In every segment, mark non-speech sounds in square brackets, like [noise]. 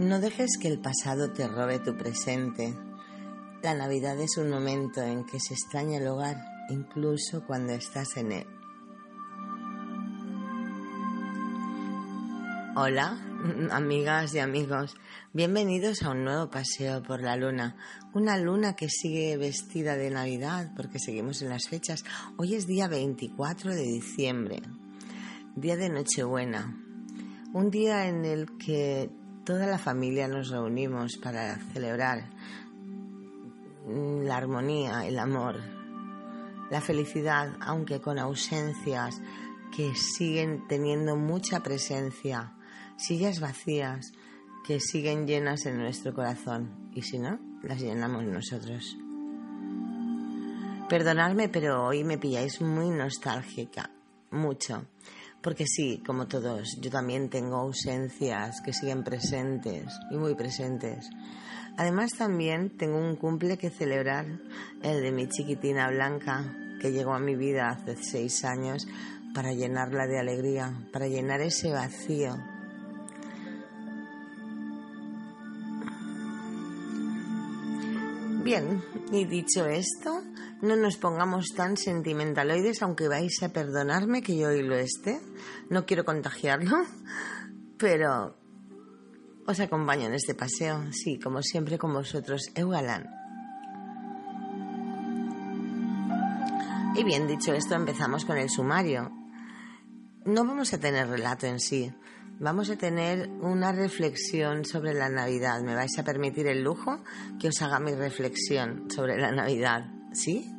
No dejes que el pasado te robe tu presente. La Navidad es un momento en que se extraña el hogar, incluso cuando estás en él. Hola, [laughs] amigas y amigos. Bienvenidos a un nuevo paseo por la luna. Una luna que sigue vestida de Navidad porque seguimos en las fechas. Hoy es día 24 de diciembre, día de Nochebuena. Un día en el que toda la familia nos reunimos para celebrar la armonía, el amor, la felicidad, aunque con ausencias que siguen teniendo mucha presencia, sillas vacías que siguen llenas en nuestro corazón y si no, las llenamos nosotros. Perdonadme, pero hoy me pilláis muy nostálgica, mucho. Porque sí, como todos, yo también tengo ausencias que siguen presentes y muy presentes. Además también tengo un cumple que celebrar, el de mi chiquitina Blanca, que llegó a mi vida hace seis años para llenarla de alegría, para llenar ese vacío. Bien, y dicho esto, no nos pongamos tan sentimentaloides, aunque vais a perdonarme que yo hoy lo esté. No quiero contagiarlo, pero os acompaño en este paseo, sí, como siempre con vosotros, Eugalán. Y bien, dicho esto, empezamos con el sumario. No vamos a tener relato en sí, vamos a tener una reflexión sobre la Navidad. ¿Me vais a permitir el lujo que os haga mi reflexión sobre la Navidad? ¿Sí?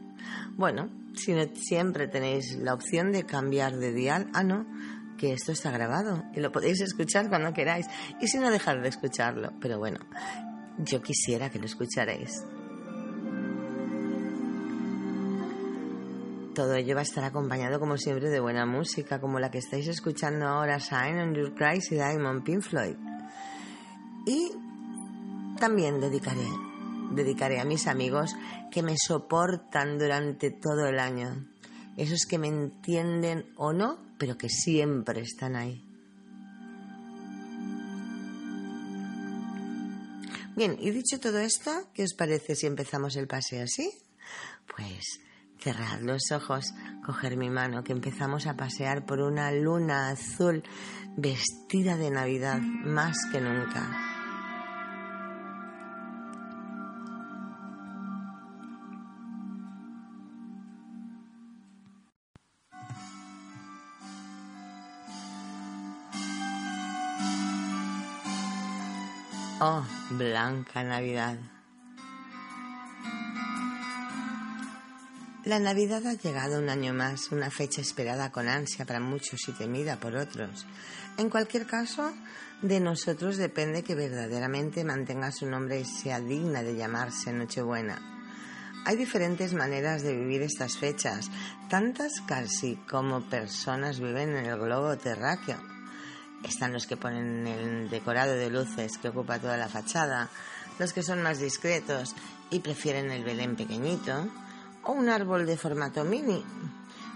Bueno, si no, siempre tenéis la opción de cambiar de dial. Ah, no, que esto está grabado y lo podéis escuchar cuando queráis. Y si no, dejar de escucharlo. Pero bueno, yo quisiera que lo escucharéis. Todo ello va a estar acompañado, como siempre, de buena música, como la que estáis escuchando ahora, Shine on Your Christ y Diamond Pink Floyd. Y también dedicaré dedicaré a mis amigos que me soportan durante todo el año. Esos que me entienden o no, pero que siempre están ahí. Bien, y dicho todo esto, ¿qué os parece si empezamos el paseo así? Pues cerrad los ojos, coger mi mano, que empezamos a pasear por una luna azul vestida de Navidad más que nunca. Oh, blanca Navidad. La Navidad ha llegado un año más, una fecha esperada con ansia para muchos y temida por otros. En cualquier caso, de nosotros depende que verdaderamente mantenga su nombre y sea digna de llamarse Nochebuena. Hay diferentes maneras de vivir estas fechas, tantas casi como personas viven en el globo terráqueo. Están los que ponen el decorado de luces que ocupa toda la fachada, los que son más discretos y prefieren el Belén pequeñito o un árbol de formato mini,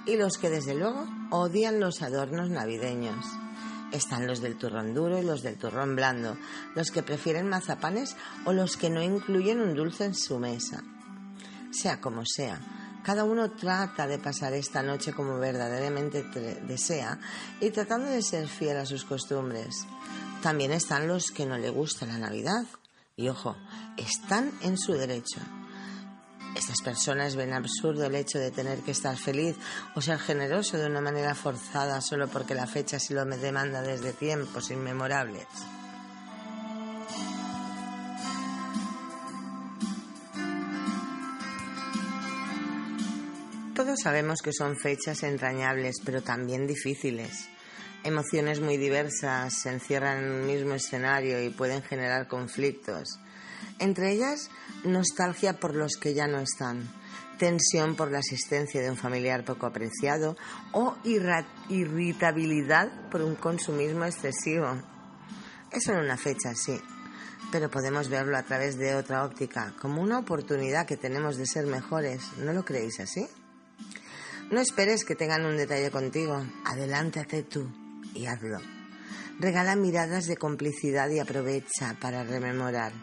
y los que desde luego odian los adornos navideños. Están los del turrón duro y los del turrón blando, los que prefieren mazapanes o los que no incluyen un dulce en su mesa. Sea como sea, cada uno trata de pasar esta noche como verdaderamente desea y tratando de ser fiel a sus costumbres. También están los que no le gusta la Navidad. Y ojo, están en su derecho. Estas personas ven absurdo el hecho de tener que estar feliz o ser generoso de una manera forzada solo porque la fecha se lo demanda desde tiempos inmemorables. Sabemos que son fechas entrañables, pero también difíciles. Emociones muy diversas se encierran en un mismo escenario y pueden generar conflictos. Entre ellas, nostalgia por los que ya no están, tensión por la asistencia de un familiar poco apreciado o irritabilidad por un consumismo excesivo. Eso en una fecha, sí, pero podemos verlo a través de otra óptica, como una oportunidad que tenemos de ser mejores. ¿No lo creéis así? No esperes que tengan un detalle contigo. Adelántate tú y hazlo. regala miradas de complicidad y aprovecha para rememorar.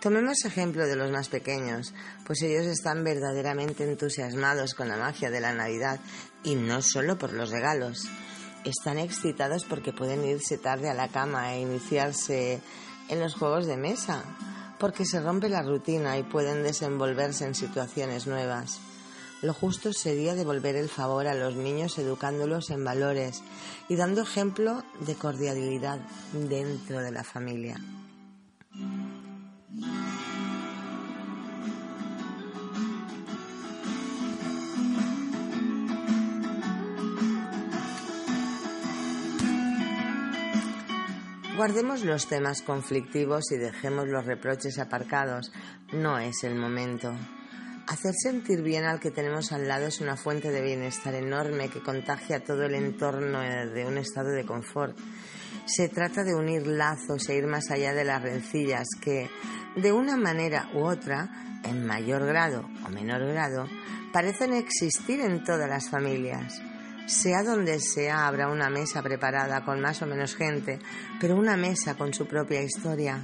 Tomemos ejemplo de los más pequeños, pues ellos están verdaderamente entusiasmados con la magia de la Navidad y no solo por los regalos. Están excitados porque pueden irse tarde a la cama e iniciarse en los juegos de mesa, porque se rompe la rutina y pueden desenvolverse en situaciones nuevas. Lo justo sería devolver el favor a los niños educándolos en valores y dando ejemplo de cordialidad dentro de la familia. Guardemos los temas conflictivos y dejemos los reproches aparcados. No es el momento. Hacer sentir bien al que tenemos al lado es una fuente de bienestar enorme que contagia todo el entorno de un estado de confort. Se trata de unir lazos e ir más allá de las rencillas que, de una manera u otra, en mayor grado o menor grado, parecen existir en todas las familias. Sea donde sea, habrá una mesa preparada con más o menos gente, pero una mesa con su propia historia.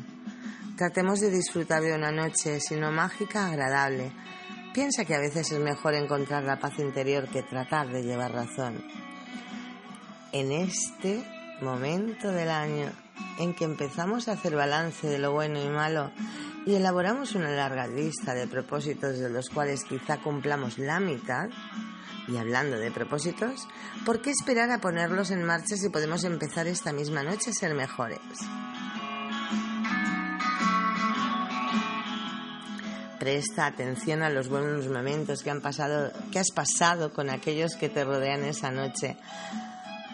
Tratemos de disfrutar de una noche, si no mágica, agradable. Piensa que a veces es mejor encontrar la paz interior que tratar de llevar razón. En este momento del año en que empezamos a hacer balance de lo bueno y malo y elaboramos una larga lista de propósitos de los cuales quizá cumplamos la mitad, y hablando de propósitos, ¿por qué esperar a ponerlos en marcha si podemos empezar esta misma noche a ser mejores? Presta atención a los buenos momentos que han pasado, que has pasado con aquellos que te rodean esa noche.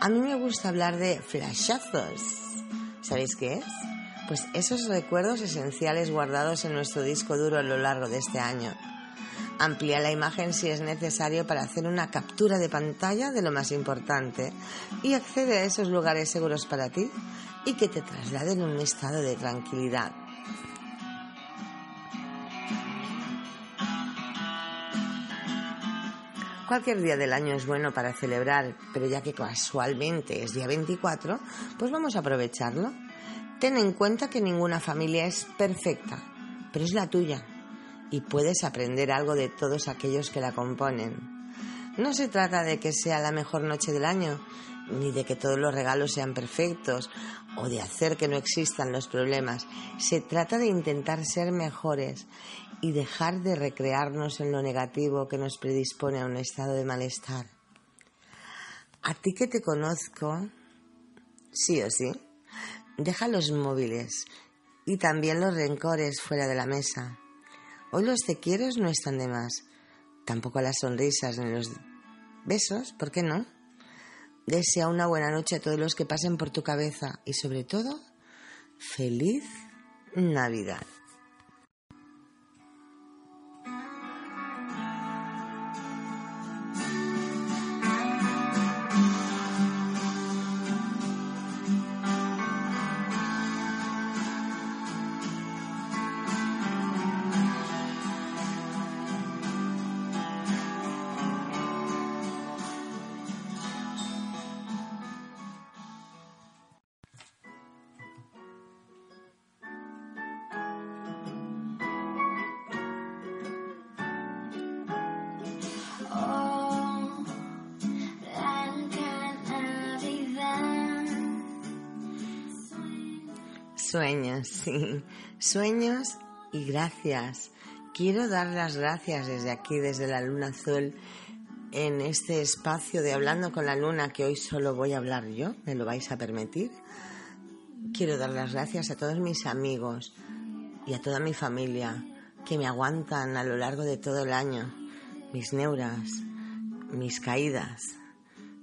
A mí me gusta hablar de flashazos. ¿Sabéis qué es? Pues esos recuerdos esenciales guardados en nuestro disco duro a lo largo de este año. Amplía la imagen si es necesario para hacer una captura de pantalla de lo más importante y accede a esos lugares seguros para ti y que te trasladen un estado de tranquilidad. Cualquier día del año es bueno para celebrar, pero ya que casualmente es día 24, pues vamos a aprovecharlo. Ten en cuenta que ninguna familia es perfecta, pero es la tuya y puedes aprender algo de todos aquellos que la componen. No se trata de que sea la mejor noche del año, ni de que todos los regalos sean perfectos o de hacer que no existan los problemas. Se trata de intentar ser mejores y dejar de recrearnos en lo negativo que nos predispone a un estado de malestar. A ti que te conozco, sí o sí, deja los móviles y también los rencores fuera de la mesa. Hoy los te quiero no están de más. Tampoco las sonrisas ni los besos, ¿por qué no? Desea una buena noche a todos los que pasen por tu cabeza y sobre todo, feliz Navidad. Sueños, [laughs] sí. Sueños y gracias. Quiero dar las gracias desde aquí, desde la luna azul, en este espacio de Hablando con la Luna, que hoy solo voy a hablar yo, ¿me lo vais a permitir? Quiero dar las gracias a todos mis amigos y a toda mi familia que me aguantan a lo largo de todo el año, mis neuras, mis caídas,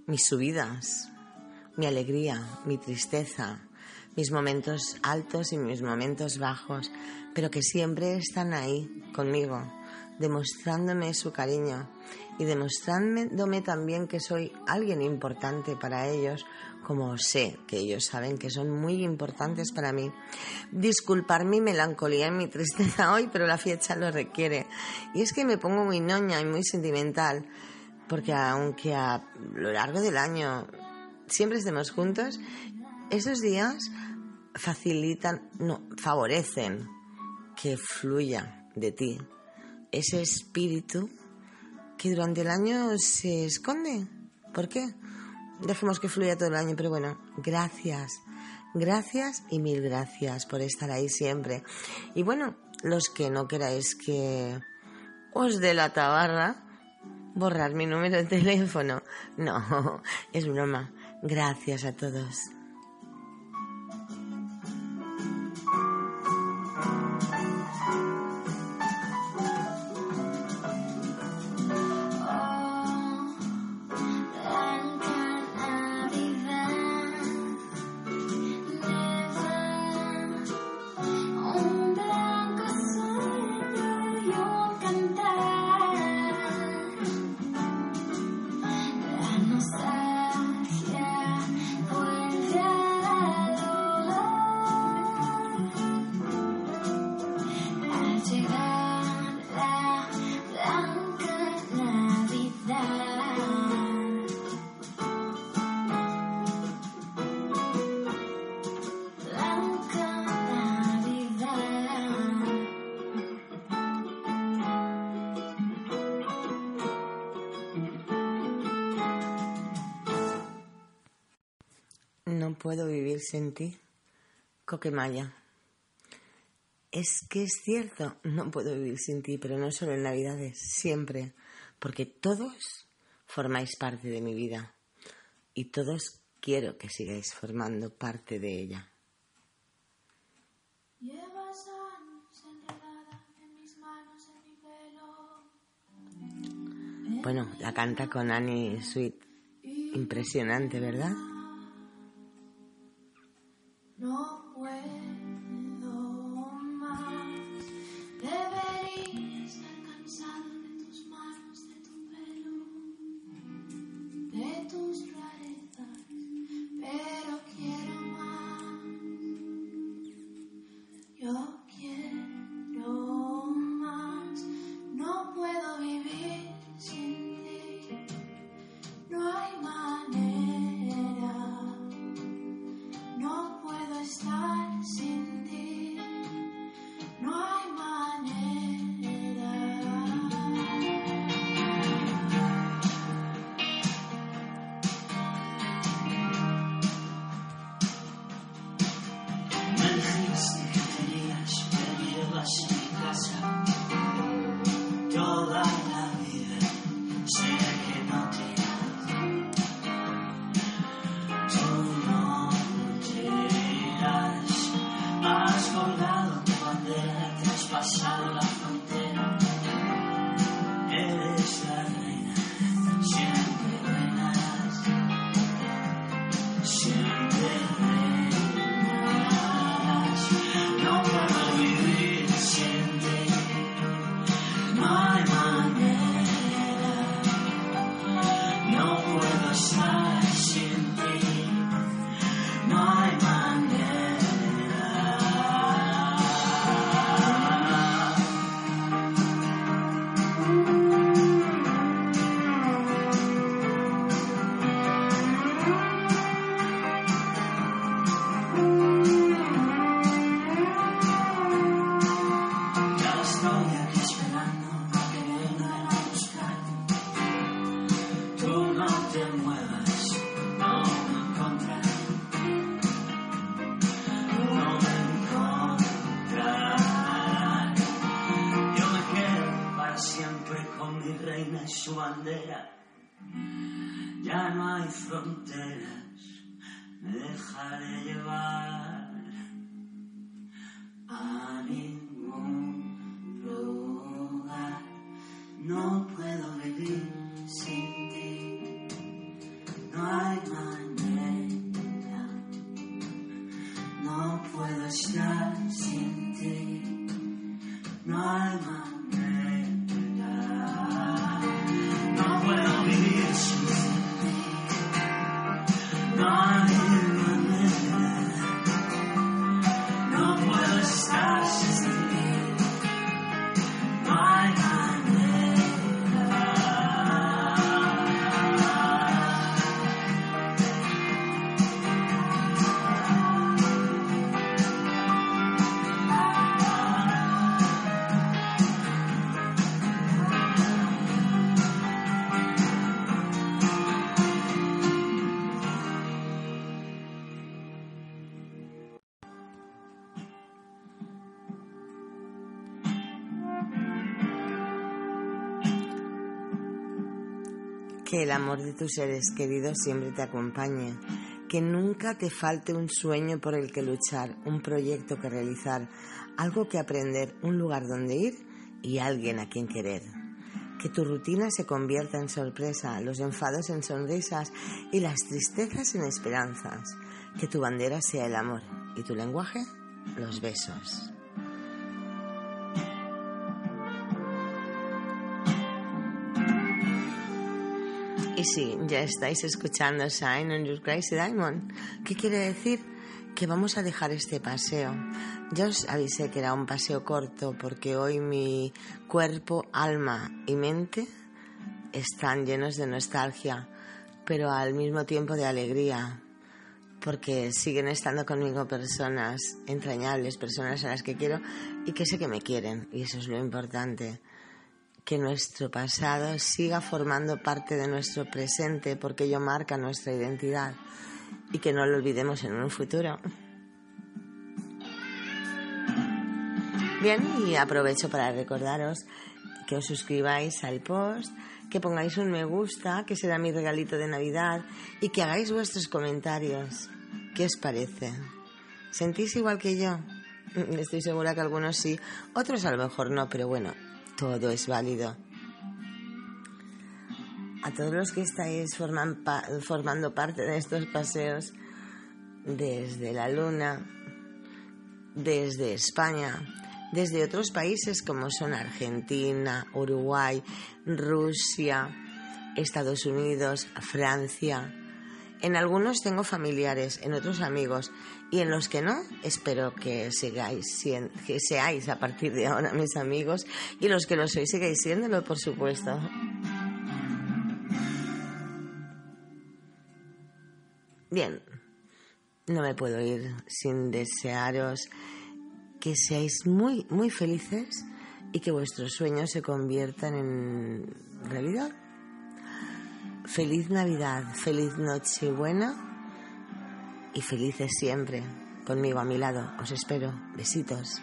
mis subidas, mi alegría, mi tristeza, mis momentos altos y mis momentos bajos, pero que siempre están ahí conmigo, demostrándome su cariño y demostrándome también que soy alguien importante para ellos, como sé que ellos saben que son muy importantes para mí. Disculpar mi melancolía y mi tristeza hoy, pero la fecha lo requiere. Y es que me pongo muy noña y muy sentimental, porque aunque a lo largo del año siempre estemos juntos, Esos días facilitan, no, favorecen que fluya de ti ese espíritu que durante el año se esconde. ¿Por qué? Dejemos que fluya todo el año, pero bueno, gracias. Gracias y mil gracias por estar ahí siempre. Y bueno, los que no queráis que os dé la tabarra, borrar mi número de teléfono. [laughs] No, es broma. Gracias a todos. No puedo vivir sin ti, Coquemaya. Es que es cierto, no puedo vivir sin ti, pero no solo en Navidades, siempre, porque todos formáis parte de mi vida y todos quiero que sigáis formando parte de ella. Bueno, la canta con Annie Sweet. Impresionante, ¿verdad? Llevar amor de tus seres queridos siempre te acompañe. Que nunca te falte un sueño por el que luchar, un proyecto que realizar, algo que aprender, un lugar donde ir y alguien a quien querer. Que tu rutina se convierta en sorpresa, los enfados en sonrisas y las tristezas en esperanzas. Que tu bandera sea el amor y tu lenguaje los besos. Y sí, ya estáis escuchando Shine on Your Crazy Diamond. ¿Qué quiere decir? Que vamos a dejar este paseo. Ya os avisé que era un paseo corto porque hoy mi cuerpo, alma y mente están llenos de nostalgia, pero al mismo tiempo de alegría, porque siguen estando conmigo personas entrañables, personas a las que quiero y que sé que me quieren, y eso es lo importante. Que nuestro pasado siga formando parte de nuestro presente porque ello marca nuestra identidad y que no lo olvidemos en un futuro. Bien, y aprovecho para recordaros que os suscribáis al post, que pongáis un me gusta, que será mi regalito de Navidad, y que hagáis vuestros comentarios. ¿Qué os parece? ¿Sentís igual que yo? Estoy segura que algunos sí, otros a lo mejor no, pero bueno, todo es válido. A todos los que estáis formando parte de estos paseos desde la Luna, desde España, desde otros países como son Argentina, Uruguay, Rusia, Estados Unidos, Francia. En algunos tengo familiares, en otros amigos y en los que no, espero que sigáis que seáis a partir de ahora mis amigos y los que lo sois sigáis siéndolo, por supuesto. Bien, no me puedo ir sin desearos que seáis muy, muy felices y que vuestros sueños se conviertan en realidad. Feliz Navidad, feliz Nochebuena y felices siempre. Conmigo a mi lado. Os espero. Besitos.